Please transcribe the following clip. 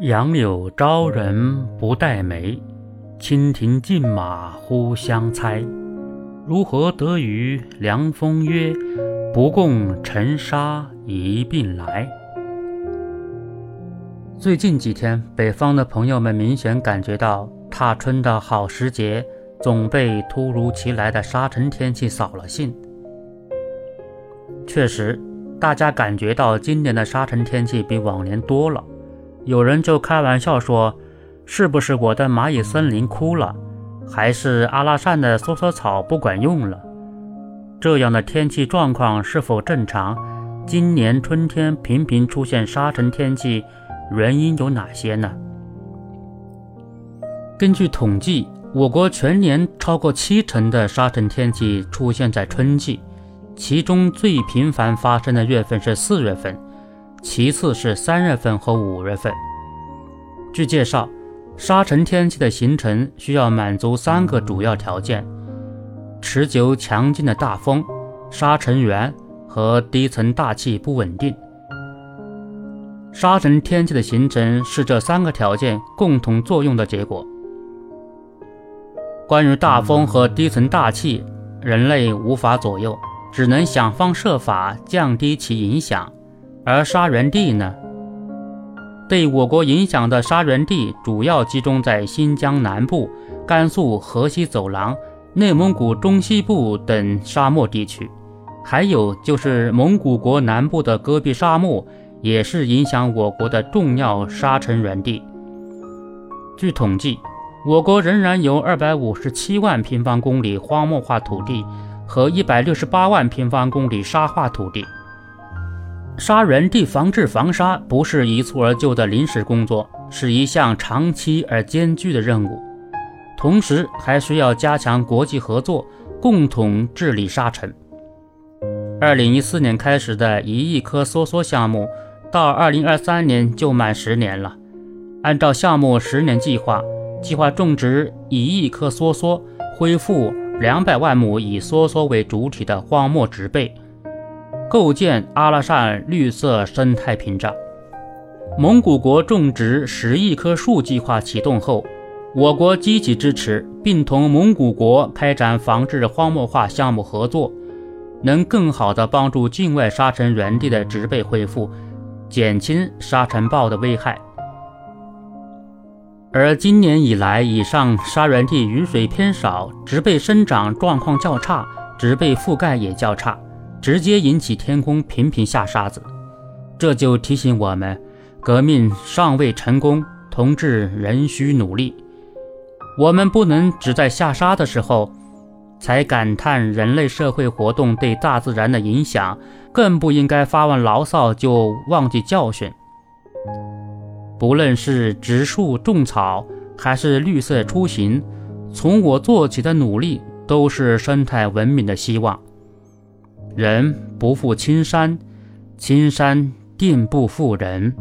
杨柳招人不带梅，蜻蜓竞马互相猜。如何得与凉风约？不共尘沙一并来。最近几天，北方的朋友们明显感觉到踏春的好时节，总被突如其来的沙尘天气扫了兴。确实，大家感觉到今年的沙尘天气比往年多了。有人就开玩笑说：“是不是我的蚂蚁森林枯了，还是阿拉善的梭梭草不管用了？”这样的天气状况是否正常？今年春天频频出现沙尘天气，原因有哪些呢？根据统计，我国全年超过七成的沙尘天气出现在春季，其中最频繁发生的月份是四月份。其次是三月份和五月份。据介绍，沙尘天气的形成需要满足三个主要条件：持久强劲的大风、沙尘源和低层大气不稳定。沙尘天气的形成是这三个条件共同作用的结果。关于大风和低层大气，人类无法左右，只能想方设法降低其影响。而沙源地呢？对我国影响的沙源地主要集中在新疆南部、甘肃河西走廊、内蒙古中西部等沙漠地区，还有就是蒙古国南部的戈壁沙漠，也是影响我国的重要沙尘源地。据统计，我国仍然有二百五十七万平方公里荒漠化土地和一百六十八万平方公里沙化土地。沙源地防治防沙不是一蹴而就的临时工作，是一项长期而艰巨的任务。同时，还需要加强国际合作，共同治理沙尘。二零一四年开始的一亿棵梭梭项目，到二零二三年就满十年了。按照项目十年计划，计划种植一亿棵梭梭，恢复两百万亩以梭梭为主体的荒漠植被。构建阿拉善绿色生态屏障。蒙古国种植十亿棵树计划启动后，我国积极支持，并同蒙古国开展防治荒漠化项目合作，能更好地帮助境外沙尘源地的植被恢复，减轻沙尘暴的危害。而今年以来，以上沙源地雨水偏少，植被生长状况较差，植被覆盖也较差。直接引起天空频频下沙子，这就提醒我们，革命尚未成功，同志仍需努力。我们不能只在下沙的时候才感叹人类社会活动对大自然的影响，更不应该发完牢骚就忘记教训。不论是植树种草，还是绿色出行，从我做起的努力，都是生态文明的希望。人不负青山，青山定不负人。